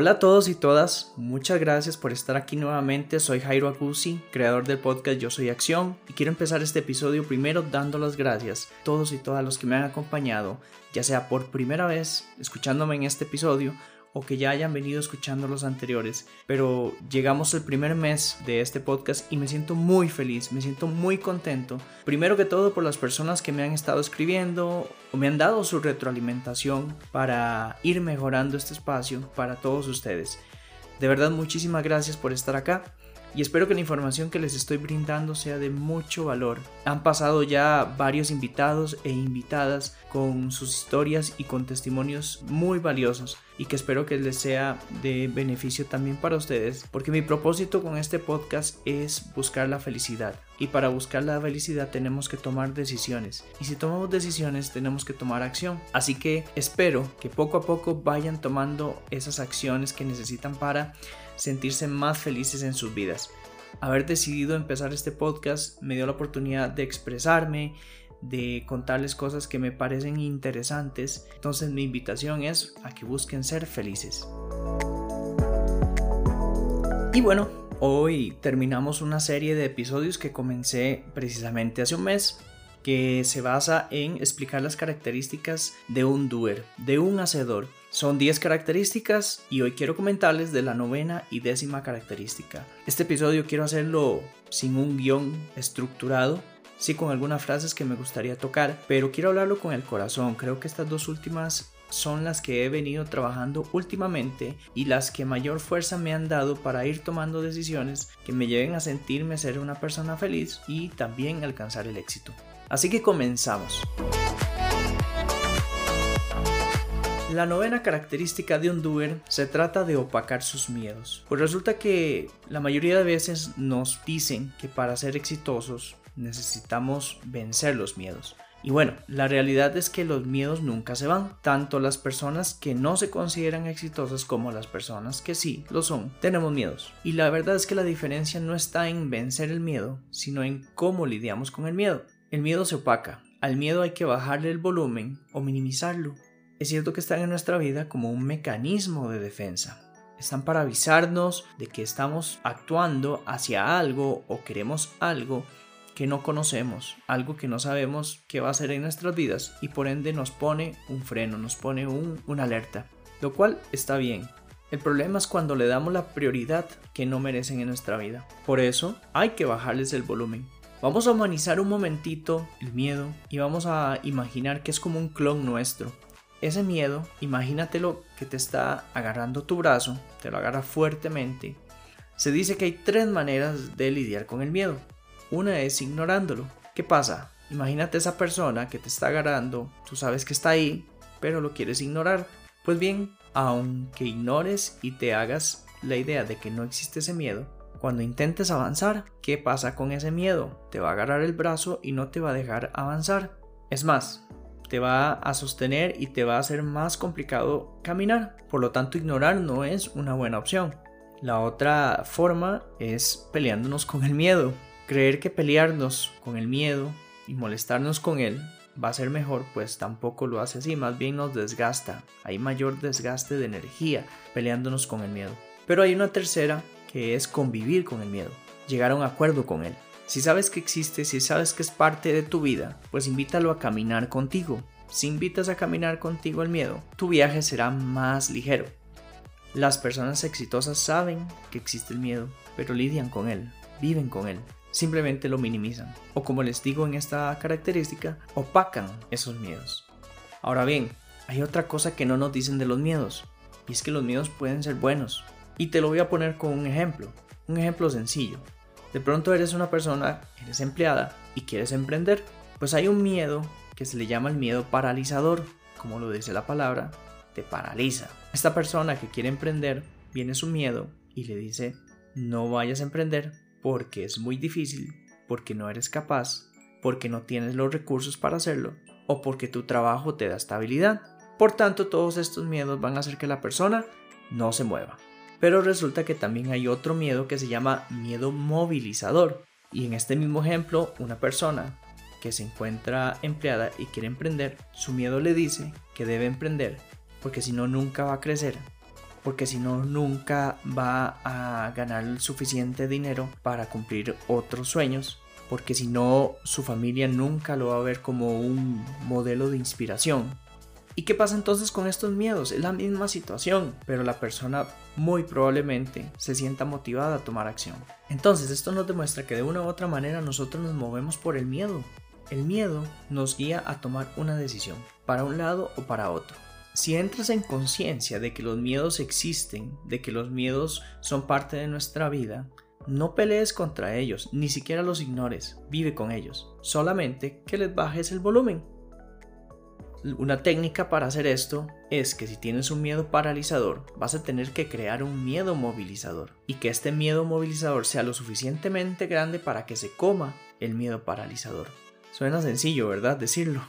Hola a todos y todas, muchas gracias por estar aquí nuevamente. Soy Jairo Acusi, creador del podcast Yo Soy Acción, y quiero empezar este episodio primero dando las gracias a todos y todas los que me han acompañado, ya sea por primera vez escuchándome en este episodio o que ya hayan venido escuchando los anteriores, pero llegamos el primer mes de este podcast y me siento muy feliz, me siento muy contento. Primero que todo por las personas que me han estado escribiendo o me han dado su retroalimentación para ir mejorando este espacio para todos ustedes. De verdad, muchísimas gracias por estar acá y espero que la información que les estoy brindando sea de mucho valor. Han pasado ya varios invitados e invitadas con sus historias y con testimonios muy valiosos y que espero que les sea de beneficio también para ustedes porque mi propósito con este podcast es buscar la felicidad y para buscar la felicidad tenemos que tomar decisiones y si tomamos decisiones tenemos que tomar acción así que espero que poco a poco vayan tomando esas acciones que necesitan para sentirse más felices en sus vidas. Haber decidido empezar este podcast me dio la oportunidad de expresarme, de contarles cosas que me parecen interesantes. Entonces mi invitación es a que busquen ser felices. Y bueno, hoy terminamos una serie de episodios que comencé precisamente hace un mes que se basa en explicar las características de un doer, de un hacedor. Son 10 características y hoy quiero comentarles de la novena y décima característica. Este episodio quiero hacerlo sin un guion estructurado, sí con algunas frases que me gustaría tocar, pero quiero hablarlo con el corazón. Creo que estas dos últimas son las que he venido trabajando últimamente y las que mayor fuerza me han dado para ir tomando decisiones que me lleven a sentirme ser una persona feliz y también alcanzar el éxito. Así que comenzamos. La novena característica de un doer se trata de opacar sus miedos. Pues resulta que la mayoría de veces nos dicen que para ser exitosos necesitamos vencer los miedos. Y bueno, la realidad es que los miedos nunca se van. Tanto las personas que no se consideran exitosas como las personas que sí lo son, tenemos miedos. Y la verdad es que la diferencia no está en vencer el miedo, sino en cómo lidiamos con el miedo. El miedo se opaca. Al miedo hay que bajarle el volumen o minimizarlo. Es cierto que están en nuestra vida como un mecanismo de defensa. Están para avisarnos de que estamos actuando hacia algo o queremos algo que no conocemos, algo que no sabemos qué va a ser en nuestras vidas y por ende nos pone un freno, nos pone un, una alerta, lo cual está bien. El problema es cuando le damos la prioridad que no merecen en nuestra vida. Por eso hay que bajarles el volumen. Vamos a humanizar un momentito el miedo y vamos a imaginar que es como un clon nuestro. Ese miedo, imagínatelo que te está agarrando tu brazo, te lo agarra fuertemente. Se dice que hay tres maneras de lidiar con el miedo. Una es ignorándolo. ¿Qué pasa? Imagínate esa persona que te está agarrando, tú sabes que está ahí, pero lo quieres ignorar. Pues bien, aunque ignores y te hagas la idea de que no existe ese miedo, cuando intentes avanzar, ¿qué pasa con ese miedo? Te va a agarrar el brazo y no te va a dejar avanzar. Es más, te va a sostener y te va a hacer más complicado caminar. Por lo tanto, ignorar no es una buena opción. La otra forma es peleándonos con el miedo. Creer que pelearnos con el miedo y molestarnos con él va a ser mejor, pues tampoco lo hace así, más bien nos desgasta. Hay mayor desgaste de energía peleándonos con el miedo. Pero hay una tercera que es convivir con el miedo, llegar a un acuerdo con él. Si sabes que existe, si sabes que es parte de tu vida, pues invítalo a caminar contigo. Si invitas a caminar contigo el miedo, tu viaje será más ligero. Las personas exitosas saben que existe el miedo, pero lidian con él, viven con él, simplemente lo minimizan. O como les digo en esta característica, opacan esos miedos. Ahora bien, hay otra cosa que no nos dicen de los miedos, y es que los miedos pueden ser buenos, y te lo voy a poner con un ejemplo, un ejemplo sencillo. De pronto eres una persona, eres empleada y quieres emprender. Pues hay un miedo que se le llama el miedo paralizador, como lo dice la palabra, te paraliza. Esta persona que quiere emprender, viene su miedo y le dice, no vayas a emprender porque es muy difícil, porque no eres capaz, porque no tienes los recursos para hacerlo o porque tu trabajo te da estabilidad. Por tanto, todos estos miedos van a hacer que la persona no se mueva. Pero resulta que también hay otro miedo que se llama miedo movilizador. Y en este mismo ejemplo, una persona que se encuentra empleada y quiere emprender, su miedo le dice que debe emprender porque si no nunca va a crecer. porque si no nunca va a ganar suficiente dinero para cumplir otros sueños, porque si no su familia nunca lo va a ver como un modelo de inspiración. ¿Y qué pasa entonces con estos miedos? Es la misma situación, pero la persona muy probablemente se sienta motivada a tomar acción. Entonces esto nos demuestra que de una u otra manera nosotros nos movemos por el miedo. El miedo nos guía a tomar una decisión, para un lado o para otro. Si entras en conciencia de que los miedos existen, de que los miedos son parte de nuestra vida, no pelees contra ellos, ni siquiera los ignores, vive con ellos, solamente que les bajes el volumen. Una técnica para hacer esto es que si tienes un miedo paralizador, vas a tener que crear un miedo movilizador y que este miedo movilizador sea lo suficientemente grande para que se coma el miedo paralizador. Suena sencillo, ¿verdad? Decirlo.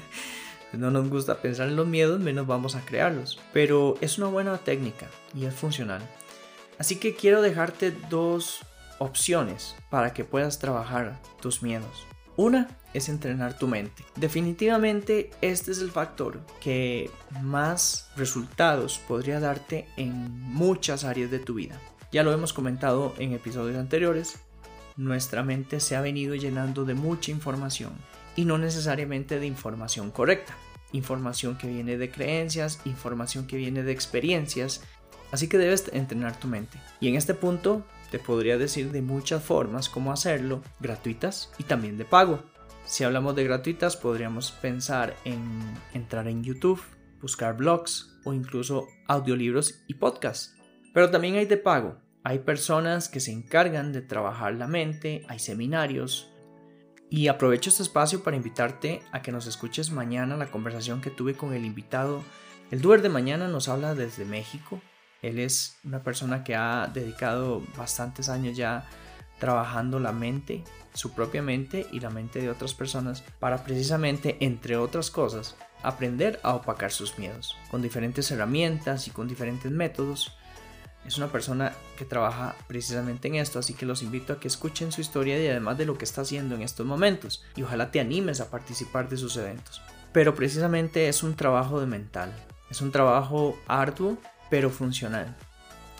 no nos gusta pensar en los miedos, menos vamos a crearlos. Pero es una buena técnica y es funcional. Así que quiero dejarte dos opciones para que puedas trabajar tus miedos. Una es entrenar tu mente. Definitivamente este es el factor que más resultados podría darte en muchas áreas de tu vida. Ya lo hemos comentado en episodios anteriores, nuestra mente se ha venido llenando de mucha información y no necesariamente de información correcta. Información que viene de creencias, información que viene de experiencias. Así que debes entrenar tu mente. Y en este punto te podría decir de muchas formas cómo hacerlo, gratuitas y también de pago. Si hablamos de gratuitas, podríamos pensar en entrar en YouTube, buscar blogs o incluso audiolibros y podcasts. Pero también hay de pago. Hay personas que se encargan de trabajar la mente, hay seminarios, y aprovecho este espacio para invitarte a que nos escuches mañana la conversación que tuve con el invitado. El Duer de mañana nos habla desde México. Él es una persona que ha dedicado bastantes años ya trabajando la mente, su propia mente y la mente de otras personas para precisamente, entre otras cosas, aprender a opacar sus miedos con diferentes herramientas y con diferentes métodos es una persona que trabaja precisamente en esto, así que los invito a que escuchen su historia y además de lo que está haciendo en estos momentos, y ojalá te animes a participar de sus eventos. Pero precisamente es un trabajo de mental, es un trabajo arduo, pero funcional.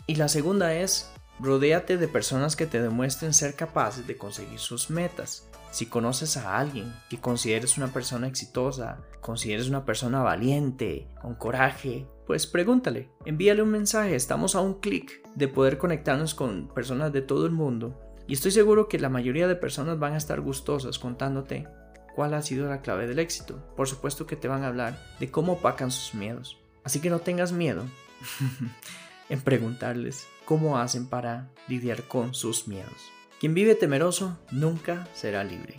Y la segunda es, rodéate de personas que te demuestren ser capaces de conseguir sus metas. Si conoces a alguien que consideres una persona exitosa, consideres una persona valiente, con coraje, pues pregúntale, envíale un mensaje, estamos a un clic de poder conectarnos con personas de todo el mundo y estoy seguro que la mayoría de personas van a estar gustosas contándote cuál ha sido la clave del éxito. Por supuesto que te van a hablar de cómo opacan sus miedos. Así que no tengas miedo en preguntarles cómo hacen para lidiar con sus miedos. Quien vive temeroso nunca será libre.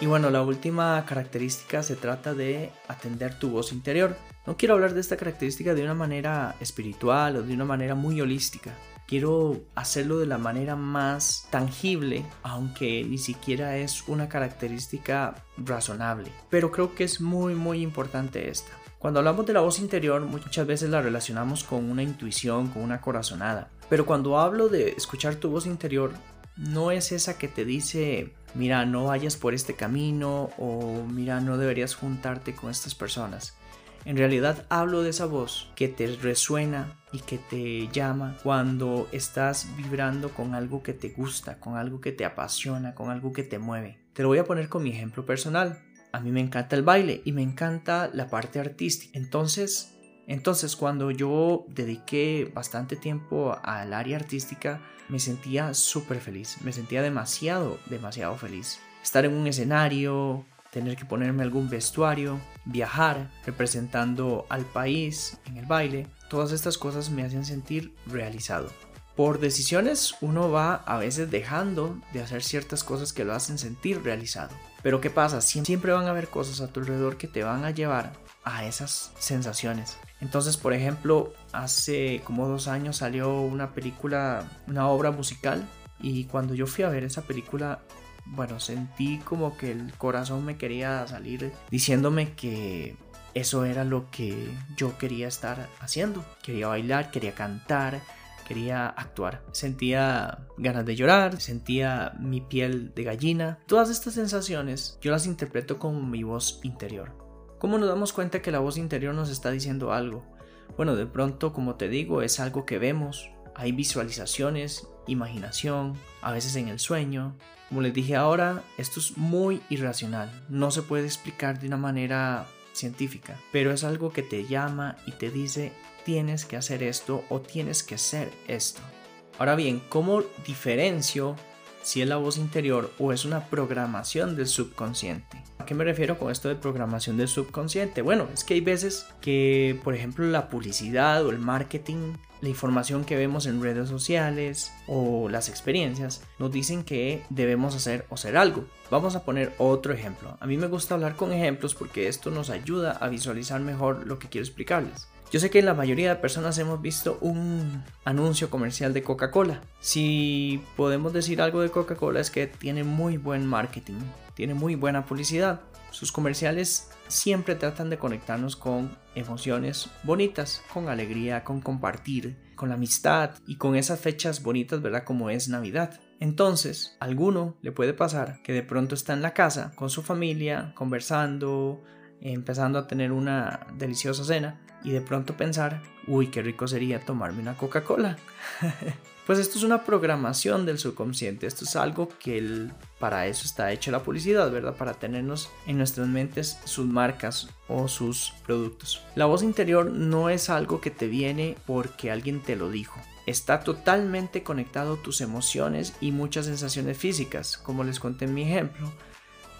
Y bueno, la última característica se trata de atender tu voz interior. No quiero hablar de esta característica de una manera espiritual o de una manera muy holística. Quiero hacerlo de la manera más tangible, aunque ni siquiera es una característica razonable. Pero creo que es muy muy importante esta. Cuando hablamos de la voz interior muchas veces la relacionamos con una intuición, con una corazonada. Pero cuando hablo de escuchar tu voz interior, no es esa que te dice mira, no vayas por este camino o mira, no deberías juntarte con estas personas. En realidad hablo de esa voz que te resuena y que te llama cuando estás vibrando con algo que te gusta, con algo que te apasiona, con algo que te mueve. Te lo voy a poner con mi ejemplo personal. A mí me encanta el baile y me encanta la parte artística. Entonces, entonces cuando yo dediqué bastante tiempo al área artística, me sentía súper feliz, me sentía demasiado, demasiado feliz. Estar en un escenario, tener que ponerme algún vestuario, viajar representando al país en el baile, todas estas cosas me hacían sentir realizado. Por decisiones uno va a veces dejando de hacer ciertas cosas que lo hacen sentir realizado. Pero ¿qué pasa? Siempre van a haber cosas a tu alrededor que te van a llevar a esas sensaciones. Entonces, por ejemplo, hace como dos años salió una película, una obra musical, y cuando yo fui a ver esa película, bueno, sentí como que el corazón me quería salir diciéndome que eso era lo que yo quería estar haciendo. Quería bailar, quería cantar, quería actuar. Sentía ganas de llorar, sentía mi piel de gallina. Todas estas sensaciones yo las interpreto como mi voz interior. ¿Cómo nos damos cuenta que la voz interior nos está diciendo algo? Bueno, de pronto, como te digo, es algo que vemos, hay visualizaciones, imaginación, a veces en el sueño. Como les dije ahora, esto es muy irracional, no se puede explicar de una manera científica, pero es algo que te llama y te dice tienes que hacer esto o tienes que ser esto. Ahora bien, ¿cómo diferencio si es la voz interior o es una programación del subconsciente? ¿A qué me refiero con esto de programación del subconsciente? Bueno, es que hay veces que, por ejemplo, la publicidad o el marketing la información que vemos en redes sociales o las experiencias nos dicen que debemos hacer o ser algo. Vamos a poner otro ejemplo. A mí me gusta hablar con ejemplos porque esto nos ayuda a visualizar mejor lo que quiero explicarles. Yo sé que la mayoría de personas hemos visto un anuncio comercial de Coca-Cola. Si podemos decir algo de Coca-Cola es que tiene muy buen marketing, tiene muy buena publicidad. Sus comerciales siempre tratan de conectarnos con emociones bonitas, con alegría, con compartir, con la amistad y con esas fechas bonitas, ¿verdad? Como es Navidad. Entonces, a alguno le puede pasar que de pronto está en la casa con su familia, conversando, empezando a tener una deliciosa cena y de pronto pensar, uy, qué rico sería tomarme una Coca-Cola. Pues esto es una programación del subconsciente, esto es algo que para eso está hecha la publicidad, ¿verdad? Para tenernos en nuestras mentes sus marcas o sus productos. La voz interior no es algo que te viene porque alguien te lo dijo. Está totalmente conectado tus emociones y muchas sensaciones físicas, como les conté en mi ejemplo.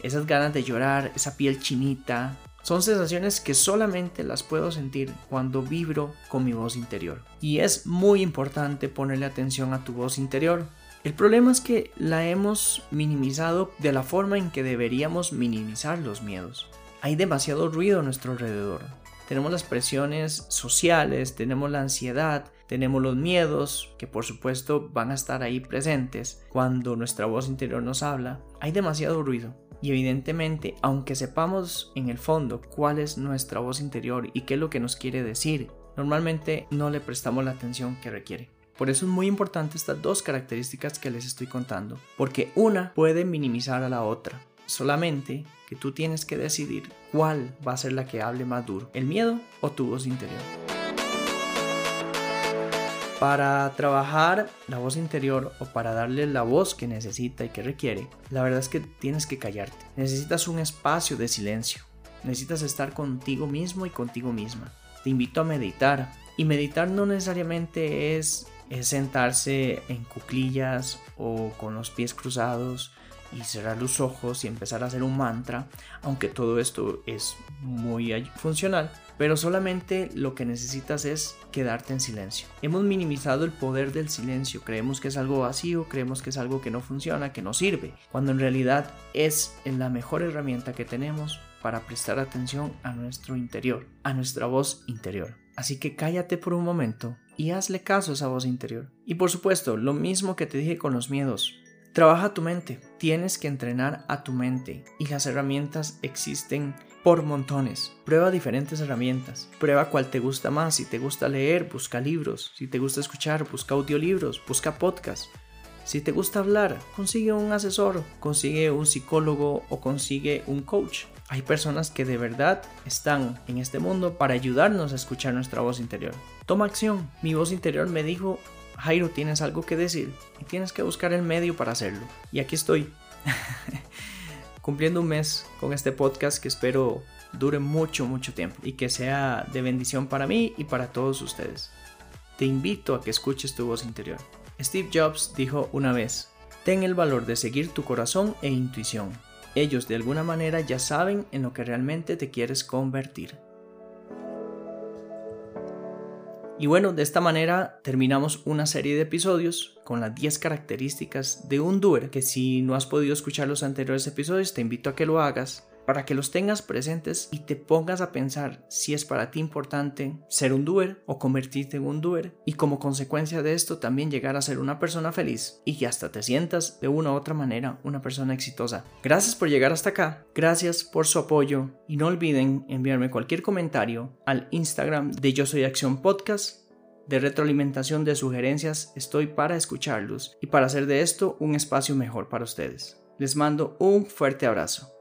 Esas ganas de llorar, esa piel chinita, son sensaciones que solamente las puedo sentir cuando vibro con mi voz interior. Y es muy importante ponerle atención a tu voz interior. El problema es que la hemos minimizado de la forma en que deberíamos minimizar los miedos. Hay demasiado ruido a nuestro alrededor. Tenemos las presiones sociales, tenemos la ansiedad, tenemos los miedos, que por supuesto van a estar ahí presentes cuando nuestra voz interior nos habla. Hay demasiado ruido. Y evidentemente, aunque sepamos en el fondo cuál es nuestra voz interior y qué es lo que nos quiere decir, normalmente no le prestamos la atención que requiere. Por eso es muy importante estas dos características que les estoy contando, porque una puede minimizar a la otra. Solamente que tú tienes que decidir cuál va a ser la que hable más duro, el miedo o tu voz interior. Para trabajar la voz interior o para darle la voz que necesita y que requiere, la verdad es que tienes que callarte. Necesitas un espacio de silencio. Necesitas estar contigo mismo y contigo misma. Te invito a meditar. Y meditar no necesariamente es, sentarse en cuclillas o con los pies cruzados y cerrar los ojos y empezar a hacer un mantra, aunque todo esto es muy funcional, pero solamente lo que necesitas es quedarte en silencio. Hemos minimizado el poder del silencio, creemos que es algo vacío, creemos que es algo que no funciona, que no sirve, cuando en realidad es la mejor herramienta que tenemos para prestar atención a nuestro interior, a nuestra voz interior. Así que cállate por un momento y hazle caso a esa voz interior. Y por supuesto, lo mismo que te dije con los miedos, Trabaja tu mente, tienes que entrenar a tu mente y las herramientas existen por montones. Prueba diferentes herramientas, prueba cuál te gusta más, si te gusta leer, busca libros, si te gusta escuchar, busca audiolibros, busca podcasts. Si te gusta hablar, consigue un asesor, consigue un psicólogo o consigue un coach. Hay personas que de verdad están en este mundo para ayudarnos a escuchar nuestra voz interior. Toma acción. Mi voz interior me dijo Jairo, tienes algo que decir y tienes que buscar el medio para hacerlo. Y aquí estoy, cumpliendo un mes con este podcast que espero dure mucho, mucho tiempo y que sea de bendición para mí y para todos ustedes. Te invito a que escuches tu voz interior. Steve Jobs dijo una vez, ten el valor de seguir tu corazón e intuición. Ellos de alguna manera ya saben en lo que realmente te quieres convertir. Y bueno, de esta manera terminamos una serie de episodios con las 10 características de un doer, que si no has podido escuchar los anteriores episodios te invito a que lo hagas para que los tengas presentes y te pongas a pensar si es para ti importante ser un doer o convertirte en un doer y como consecuencia de esto también llegar a ser una persona feliz y que hasta te sientas de una u otra manera una persona exitosa. Gracias por llegar hasta acá, gracias por su apoyo y no olviden enviarme cualquier comentario al Instagram de Yo Soy Acción Podcast de retroalimentación de sugerencias estoy para escucharlos y para hacer de esto un espacio mejor para ustedes. Les mando un fuerte abrazo.